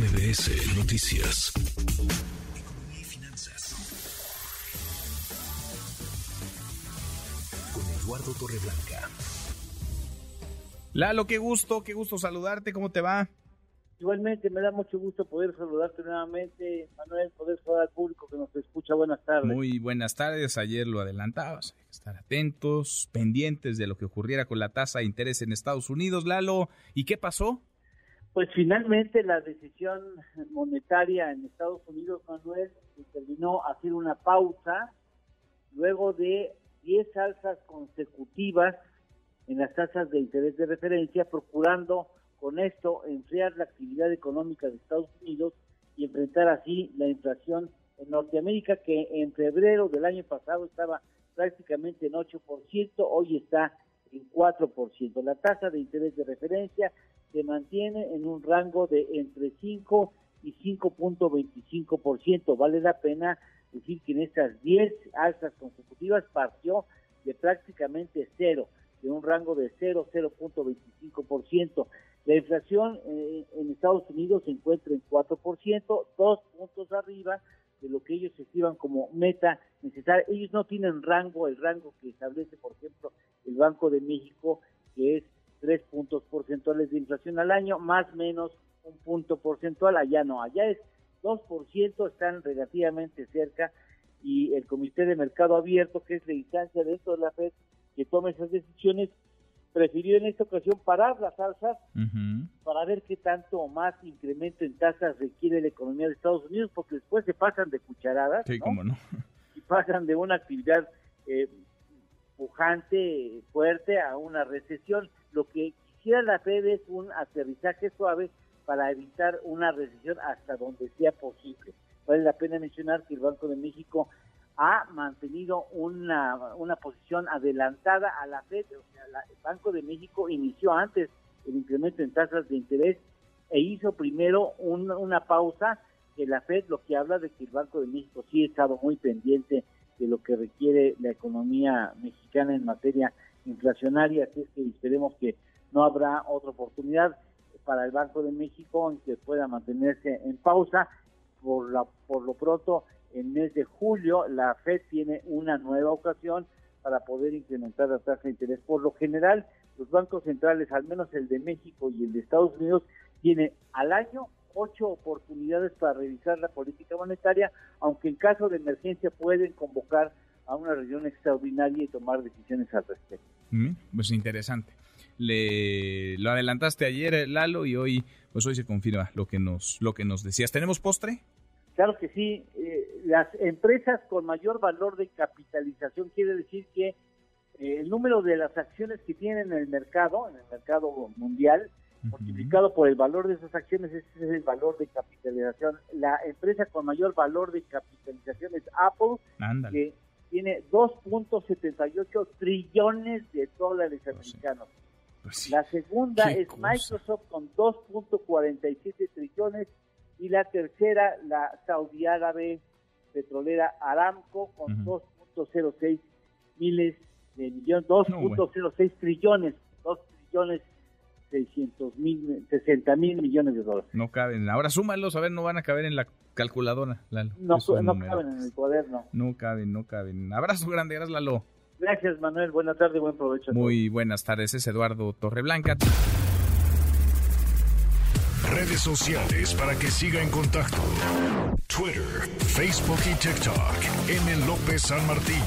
MBS Noticias. Economía y finanzas. Con Eduardo Torreblanca. Lalo, qué gusto, qué gusto saludarte, ¿cómo te va? Igualmente, me da mucho gusto poder saludarte nuevamente, Manuel, poder saludar al público que nos escucha. Buenas tardes. Muy buenas tardes, ayer lo adelantabas, hay que estar atentos, pendientes de lo que ocurriera con la tasa de interés en Estados Unidos. Lalo, ¿y qué pasó? Pues finalmente la decisión monetaria en Estados Unidos, Manuel, determinó hacer una pausa luego de 10 alzas consecutivas en las tasas de interés de referencia, procurando con esto enfriar la actividad económica de Estados Unidos y enfrentar así la inflación en Norteamérica, que en febrero del año pasado estaba prácticamente en 8%, hoy está en 4%. La tasa de interés de referencia se mantiene en un rango de entre 5 y 5.25%. Vale la pena decir que en estas 10 alzas consecutivas partió de prácticamente cero, de un rango de 0, 0.25%. La inflación eh, en Estados Unidos se encuentra en 4%, dos puntos arriba de lo que ellos estiman como meta necesaria. Ellos no tienen rango, el rango que establece, por ejemplo, el Banco de México, porcentuales de inflación al año, más o menos un punto porcentual, allá no, allá es 2%, están relativamente cerca y el Comité de Mercado Abierto, que es la instancia de esto de la FED, que toma esas decisiones, prefirió en esta ocasión parar las alzas para ver qué tanto más incremento en tasas requiere la economía de Estados Unidos, porque después se pasan de cucharadas Sí, cómo no. y pasan de una actividad eh, pujante, fuerte, a una recesión. Lo que la Fed es un aterrizaje suave para evitar una recesión hasta donde sea posible. Vale la pena mencionar que el Banco de México ha mantenido una, una posición adelantada a la Fed. O sea, la- el Banco de México inició antes el incremento en tasas de interés e hizo primero un- una pausa que la Fed, lo que habla de que el Banco de México sí ha estado muy pendiente de lo que requiere la economía mexicana en materia inflacionaria, así es que esperemos que no habrá otra oportunidad para el Banco de México en que pueda mantenerse en pausa. Por, lo pronto, en mes de julio, la FED tiene una nueva ocasión para poder incrementar la tasa de interés. Por lo general, los bancos centrales, al menos el de México y el de Estados Unidos, tiene al año ocho oportunidades para revisar la política monetaria, aunque en caso de emergencia pueden convocar a una reunión extraordinaria y tomar decisiones al respecto. Mm, Pues interesante. Le, lo adelantaste ayer, Lalo, y hoy, pues hoy se confirma lo que nos, lo que nos decías. ¿Tenemos postre? Claro que sí, eh, las empresas con mayor valor de capitalización quiere decir que eh, el número de las acciones que tienen en el mercado, en el mercado mundial, multiplicado por el valor de esas acciones, ese es el valor de capitalización. La empresa con mayor valor de capitalización es Apple, Ándale. que tiene 2.78 trillones de dólares Pues sí. Pues sí. La segunda es cosa. Microsoft con 2.47 trillones y la tercera la saudí árabe petrolera Aramco con Ujú. 2.06 miles de millones, No, 2.06 trillones, 2 trillones 600 mil, 60 mil millones de dólares. No caben. Ahora súmalos, a ver, no van a caber en la calculadora, Lalo. No, no números. caben en el cuaderno. No caben, no caben. Abrazo grande, gracias, Lalo. Gracias Manuel, buena tarde, buen provecho. Muy buenas tardes, es Eduardo Torreblanca. Redes sociales para que siga en contacto: Twitter, Facebook y TikTok. M. López San Martín.